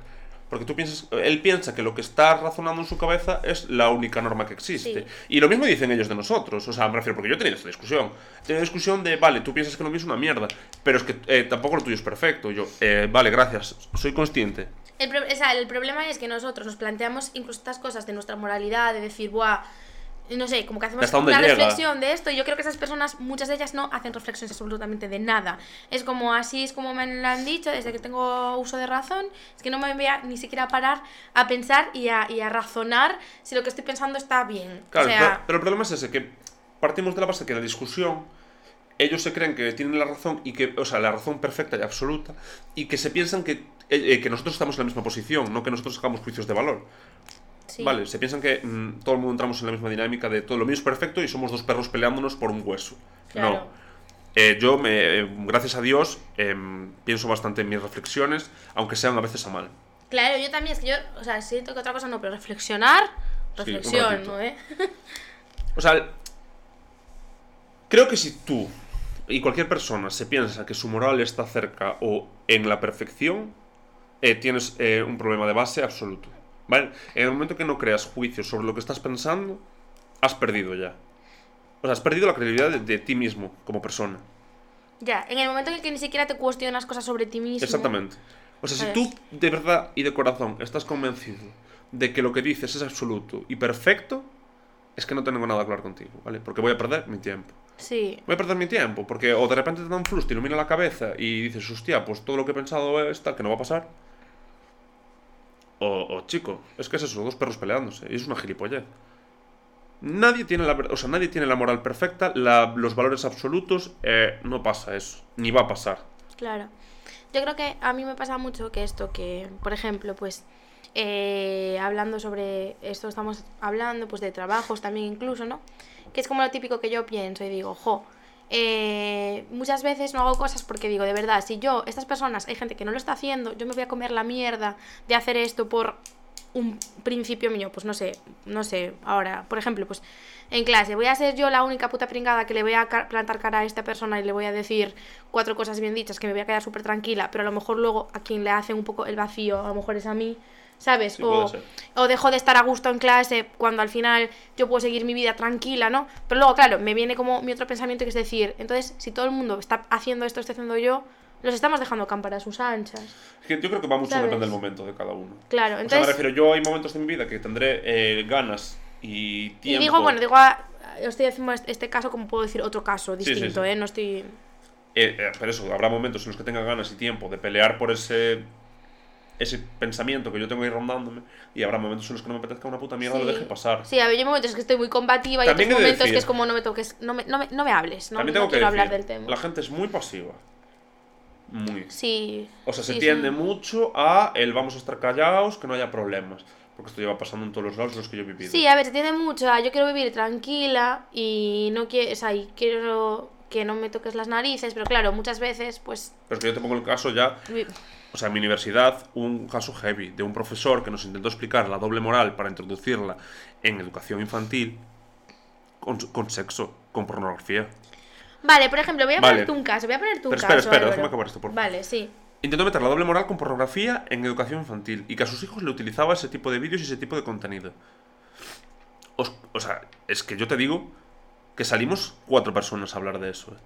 Porque tú piensas, él piensa que lo que está razonando en su cabeza es la única norma que existe. Sí. Y lo mismo dicen ellos de nosotros. O sea, me refiero, porque yo he tenido esta discusión. He tenido discusión de, vale, tú piensas que lo mío es una mierda, pero es que eh, tampoco lo tuyo es perfecto. Yo, eh, vale, gracias, soy consciente. El, pro- o sea, el problema es que nosotros nos planteamos incluso estas cosas de nuestra moralidad, de decir, buah, no sé, como que hacemos ¿Hasta dónde una llega? reflexión de esto. Y yo creo que esas personas, muchas de ellas no hacen reflexiones absolutamente de nada. Es como así, es como me lo han dicho desde que tengo uso de razón. Es que no me voy a ni siquiera parar a pensar y a, y a razonar si lo que estoy pensando está bien. Claro, o pero, sea, pero el problema es ese, que partimos de la base que la discusión, ellos se creen que tienen la razón y que, o sea, la razón perfecta y absoluta, y que se piensan que, eh, eh, que nosotros estamos en la misma posición, no que nosotros hagamos juicios de valor. Sí. Vale, se piensan que mm, todo el mundo entramos en la misma dinámica de todo lo mío es perfecto y somos dos perros peleándonos por un hueso. Claro. No. Eh, yo, me, eh, gracias a Dios, em, pienso bastante en mis reflexiones, aunque sean a veces a mal. Claro, yo también, es que yo, o sea, siento que otra cosa no, pero reflexionar, reflexión. ¿no? ¿Eh? O sea, creo que si tú y cualquier persona se piensa que su moral está cerca o en la perfección, eh, tienes eh, un problema de base absoluto. ¿Vale? En el momento que no creas juicios sobre lo que estás pensando, has perdido ya. O sea, has perdido la credibilidad de, de ti mismo como persona. Ya, en el momento en el que ni siquiera te cuestionas cosas sobre ti mismo. Exactamente. O sea, si tú de verdad y de corazón estás convencido de que lo que dices es absoluto y perfecto, es que no tengo nada que hablar contigo, ¿vale? Porque voy a perder mi tiempo. Sí, Voy a perder mi tiempo, porque o de repente te da un flux, te ilumina la cabeza y dices, hostia, pues todo lo que he pensado es tal, que no va a pasar. O, o, chico, es que es eso, dos perros peleándose, y es una gilipollez. Nadie tiene la, o sea, nadie tiene la moral perfecta, la- los valores absolutos, eh, no pasa eso, ni va a pasar. claro. Yo creo que a mí me pasa mucho que esto, que, por ejemplo, pues, eh, hablando sobre esto, estamos hablando, pues, de trabajos también incluso, ¿no? Que es como lo típico que yo pienso y digo, jo, eh, muchas veces no hago cosas porque digo, de verdad, si yo, estas personas, hay gente que no lo está haciendo, yo me voy a comer la mierda de hacer esto por un principio mío, pues no sé, no sé, ahora, por ejemplo, pues en clase, voy a ser yo la única puta pringada que le voy a plantar cara a esta persona y le voy a decir cuatro cosas bien dichas que me voy a quedar súper tranquila, pero a lo mejor luego a quien le hace un poco el vacío, a lo mejor es a mí, ¿sabes? Sí, o, o dejo de estar a gusto en clase cuando al final yo puedo seguir mi vida tranquila, ¿no? Pero luego, claro, me viene como mi otro pensamiento que es decir, entonces, si todo el mundo está haciendo esto, estoy haciendo yo, los estamos dejando campar a sus anchas. Es que yo creo que va mucho ¿Sabes? depende del momento de cada uno. Claro, O sea, me entonces... refiero, yo hay momentos de mi vida que tendré eh, ganas y Y tiempo. digo, bueno, digo, ah, estoy haciendo este- caso como puedo decir otro caso sí, distinto, sí. ¿eh? No estoy... Eh, eh, pero eso, habrá momentos en los que tenga ganas y tiempo de pelear por ese ese pensamiento que yo tengo ahí rondándome y habrá momentos en los que no me apetezca una puta mierda, lo Sí. deje pasar. Sí, a ver, yo hay momentos que estoy muy combativa y otros momentos decir- que es como no me toques, no me, no me, no me hables, no, También no que quiero decir, hablar del tema. la gente es muy pasiva. Muy. Sí. O sea, se sí, tiende sí. mucho a el vamos a estar callados, que no haya problemas. Porque esto lleva pasando en todos los lados los que yo he vivido. Sí, a ver, se tiende mucho a yo quiero vivir tranquila y no quiero, o sea, y quiero que no me toques las narices, pero claro, muchas veces, pues... Pero es que yo te pongo el caso ya O sea, en mi universidad hubo un caso heavy de un profesor que nos intentó explicar la doble moral para introducirla en educación infantil con, con sexo, con pornografía. Vale, por ejemplo, voy a Vale. ponerte un caso, voy a ponerte un Pero caso. espera, espera, déjame acabar esto, por favor. Vale, sí. Intentó meter la doble moral con pornografía en educación infantil y que a sus hijos le utilizaba ese tipo de vídeos y ese tipo de contenido. Os- o sea, es que yo te digo que salimos cuatro personas a hablar de eso. ¿eh?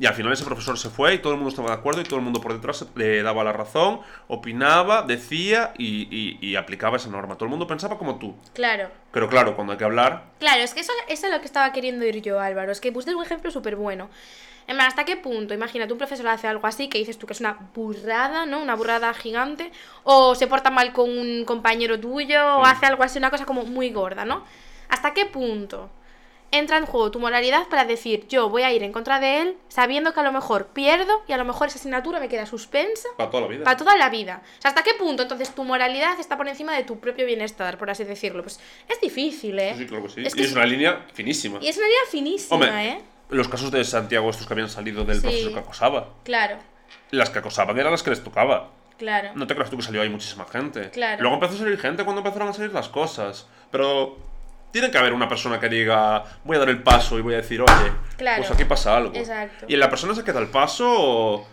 Y al final ese profesor se fue y todo el mundo estaba de acuerdo y todo el mundo por detrás le daba la razón, opinaba, decía y, y- y aplicaba esa norma. Todo el mundo pensaba como tú. Claro. Pero claro, cuando hay que hablar, Claro, es que eso, eso es lo que estaba queriendo ir yo, Álvaro. Es que pusiste un ejemplo súper bueno. En plan, ¿hasta qué punto? Imagínate, un profesor hace algo así que dices tú que es una burrada, ¿no? Una burrada gigante. O se porta mal con un compañero tuyo, o hace algo así, una cosa como muy gorda, ¿no? ¿Hasta qué punto entra en juego tu moralidad para decir yo voy a ir en contra de él sabiendo que a lo mejor pierdo y a lo mejor esa asignatura me queda suspensa para toda la vida. para toda la vida. O sea, ¿hasta qué punto entonces tu moralidad está por encima de tu propio bienestar, por así decirlo? Pues es difícil, ¿eh? Sí, sí, claro que sí. Es y es una línea finísima. Y es una idea finísima, Hombre, ¿eh? los casos de Santiago estos que habían salido del Sí. profesor que acosaba. Claro, Las que acosaban eran las que les tocaba. claro. No te creas tú que salió ahí muchísima gente. Claro. Luego empezó a salir gente cuando empezaron a salir las cosas. Pero tiene que haber una persona que diga, voy a dar el paso y voy a decir, oye, Claro. pues aquí pasa algo. Exacto. Y la persona se queda el paso,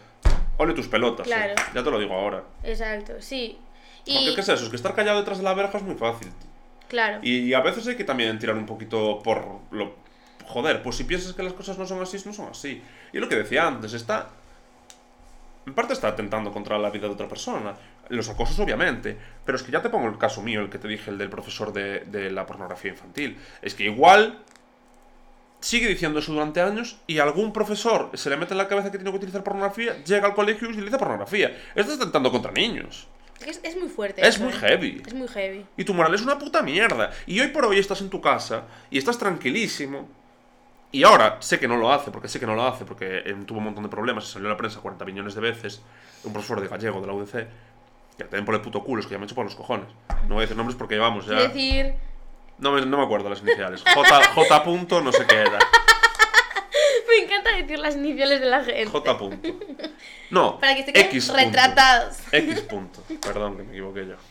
ole tus pelotas. eh. Claro. Ya te lo digo ahora. Exacto, sí. Porque Y, ¿qué es eso? Es que estar callado detrás de la verja es muy fácil. claro. Y, y a veces hay que también tirar un poquito por lo... Joder, pues si piensas que las cosas no son así, no son así. Y lo que decía antes, está... En parte está atentando contra la vida de otra persona. Los acosos, obviamente. Pero es que ya te pongo el caso mío, el que te dije, el del profesor de, de la pornografía infantil. Es que igual sigue diciendo eso durante años y algún profesor se le mete en la cabeza que tiene que utilizar pornografía, llega al colegio y utiliza pornografía. Estás atentando contra niños. Es, es muy fuerte. Es eso, muy ¿eh? heavy. Es muy heavy. Y tu moral es una puta mierda. Y hoy por hoy estás en tu casa y estás tranquilísimo. Y ahora sé que no lo hace, porque sé que no lo hace, porque eh, tuvo un montón de problemas, se salió a la prensa 40 millones de veces, un profesor de gallego de la UDC. Que te den por el puto culo, es que ya me he hecho por los cojones. No voy a decir nombres porque llevamos ya. Es decir, No me, no me acuerdo las iniciales. J, J punto, no sé qué era. me encanta decir las iniciales de la gente. J punto. No, Para que se queden X punto. retratados. X punto. Perdón, que me equivoqué yo.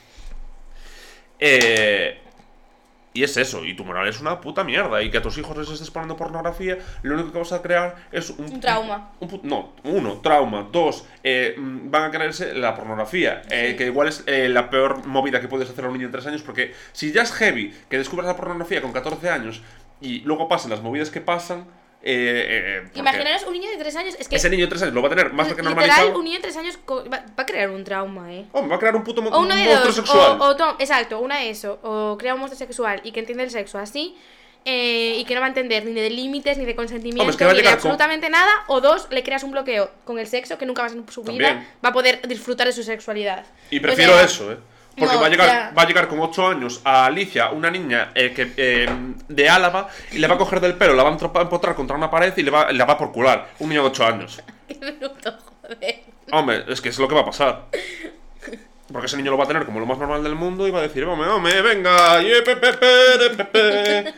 Eh, y es eso, y tu moral es una puta mierda. Y que a tus hijos les estés poniendo pornografía, lo único que vas a crear es un, Un trauma. un pu- no, uno, trauma. Dos, eh, mm, van a creerse la pornografía. eh, que igual es eh, la peor movida que puedes hacer a un niño de 3 años. Porque si ya es heavy que descubras la pornografía con 14 años y luego pasen las movidas que pasan. Eh, eh, porque Imaginaros un niño de 3 años. Es que. Ese niño de 3 años lo va a tener más que normalizado. un niño de 3 años va, a crear un trauma, ¿eh? Oh, va a crear un puto mo- O uno de monstruo dos. sexual. O, o to- exacto, una de eso. O crea un monstruo sexual y que entiende el sexo así. eh, y que no va a entender ni de límites, ni de consentimiento, Hombre, es que ni de con- absolutamente nada. O dos, le creas un bloqueo con el sexo que nunca más en su vida También. va a poder disfrutar de su sexualidad. Y O prefiero sea, eso, ¿eh? Porque no, va, a llegar, ya. va a llegar con 8 años a Alicia, una niña eh, que, eh, de Álava, y le va a coger del pelo, la va a empotrar contra una pared y le va, la va a porcular. Un niño de 8 años. Qué bruto, joder. Hombre, es que es lo que va a pasar. Porque ese niño lo va a tener como lo más normal del mundo y va a decir, hombre, hombre, venga, ye, pe, pe, pe, re, pe, pe".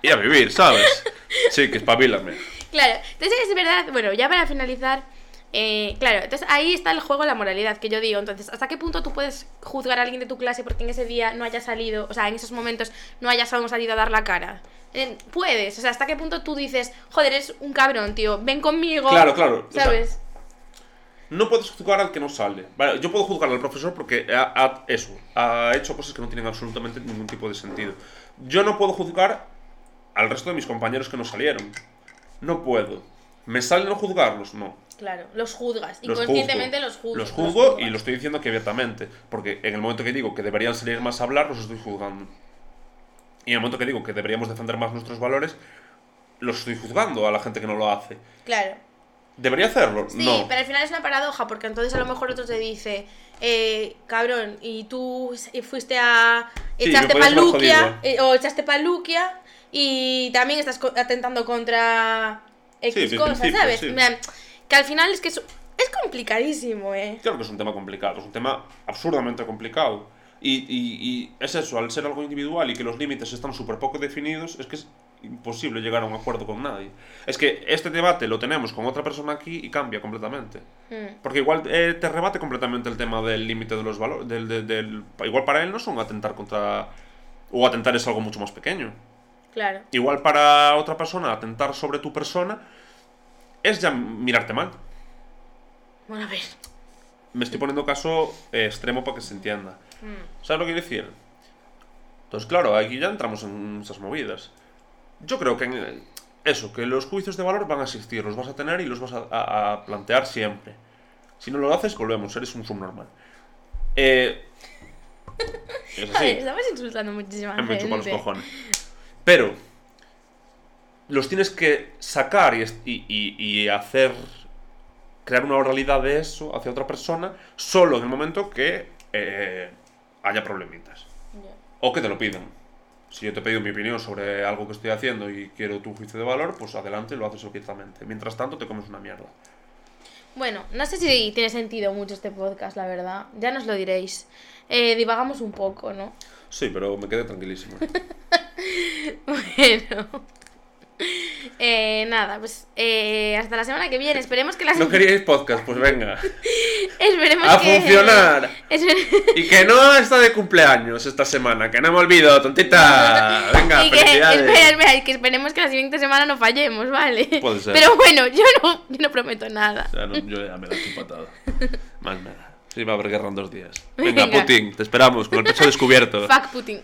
y a vivir, ¿sabes? Sí, que espabilame. Claro, entonces es verdad, bueno, ya para finalizar, eh, claro, entonces ahí está el juego de la moralidad que yo digo. Entonces, ¿hasta qué punto tú puedes juzgar a alguien de tu clase porque en ese día no haya salido, o sea, en esos momentos no hayas aún salido a dar la cara? Eh, puedes, o sea, ¿hasta qué punto tú dices, joder, eres un cabrón, tío, ven conmigo? Claro, claro, o sea, ¿Sabes? No puedes juzgar al que no sale. Vale, yo puedo juzgar al profesor porque ha, ha- eso, ha hecho cosas que no tienen absolutamente ningún tipo de sentido. Yo no puedo juzgar al resto de mis compañeros que no salieron. No puedo. ¿Me sale no juzgarlos? No. Claro, los juzgas, Los inconscientemente juzgo. los juzgas. Los juzgo y juzgas. lo estoy diciendo aquí abiertamente. Porque en el momento que digo que deberían salir más a hablar, los estoy juzgando. Y en el momento que digo que deberíamos defender más nuestros valores, los estoy juzgando a la gente que no lo hace. Claro. ¿Debería hacerlo? Sí, no. pero al final es una paradoja, porque entonces a lo mejor otro te dice, eh, cabrón, y tú fuiste a. Sí, echaste haber paluquia, eh, o echaste paluquia, y también estás atentando contra X Sí, cosas, ¿sabes? sí. Que al final es que es, es complicadísimo, ¿eh? Claro que es un tema complicado, es un tema absurdamente complicado. Y, y- y es eso, al ser algo individual y que los límites están súper poco definidos, es que es imposible llegar a un acuerdo con nadie. Es que este debate lo tenemos con otra persona aquí y cambia completamente. Mm, Porque igual eh, te rebate completamente el tema del límite de los valores. Del, del- del- igual para él no son atentar contra... O atentar es algo mucho más pequeño. claro. Igual para otra persona atentar sobre tu persona es ya mirarte mal. Bueno, a ver. Me estoy poniendo caso eh, extremo para que se entienda. Mm, ¿Sabes lo que quiero decir? Entonces, claro, aquí ya entramos en esas movidas. Yo creo que en- eso, que los juicios de valor van a existir, los vas a tener y los vas a, a- a plantear siempre. Si no lo haces, volvemos, eres un subnormal. Eh, es estamos insultando muchísima me gente. los cojones. Pero, los tienes que sacar y, hacer, crear una oralidad de eso hacia otra persona, solo en el momento que eh, haya problemitas. O que te lo pidan. Si yo te he pedido mi opinión sobre algo que estoy haciendo y quiero tu juicio de valor, pues adelante, lo haces abiertamente. Mientras tanto, te comes una mierda. Bueno, no sé si tiene sentido mucho este podcast, la verdad. Ya nos lo diréis. Eh, divagamos un poco, ¿no? Sí, pero me quedé tranquilísimo. Bueno. Eh, nada, pues eh, hasta la semana que viene. Esperemos que la ¿No queríais podcast? Pues venga. Esperemos ¡A que... funcionar! Esper- Y que no está de cumpleaños esta semana, que no me olvido, tontita. Venga, y que, espera, que esperemos que la siguiente semana no fallemos, ¿vale? Puede ser. Pero bueno, yo no, yo no prometo nada. Ya no, yo ya me la he chupatado. Más me da. Sí, va a haber guerra en dos días. Venga, Venga. Putin, te esperamos con el pecho descubierto. Fuck Putin.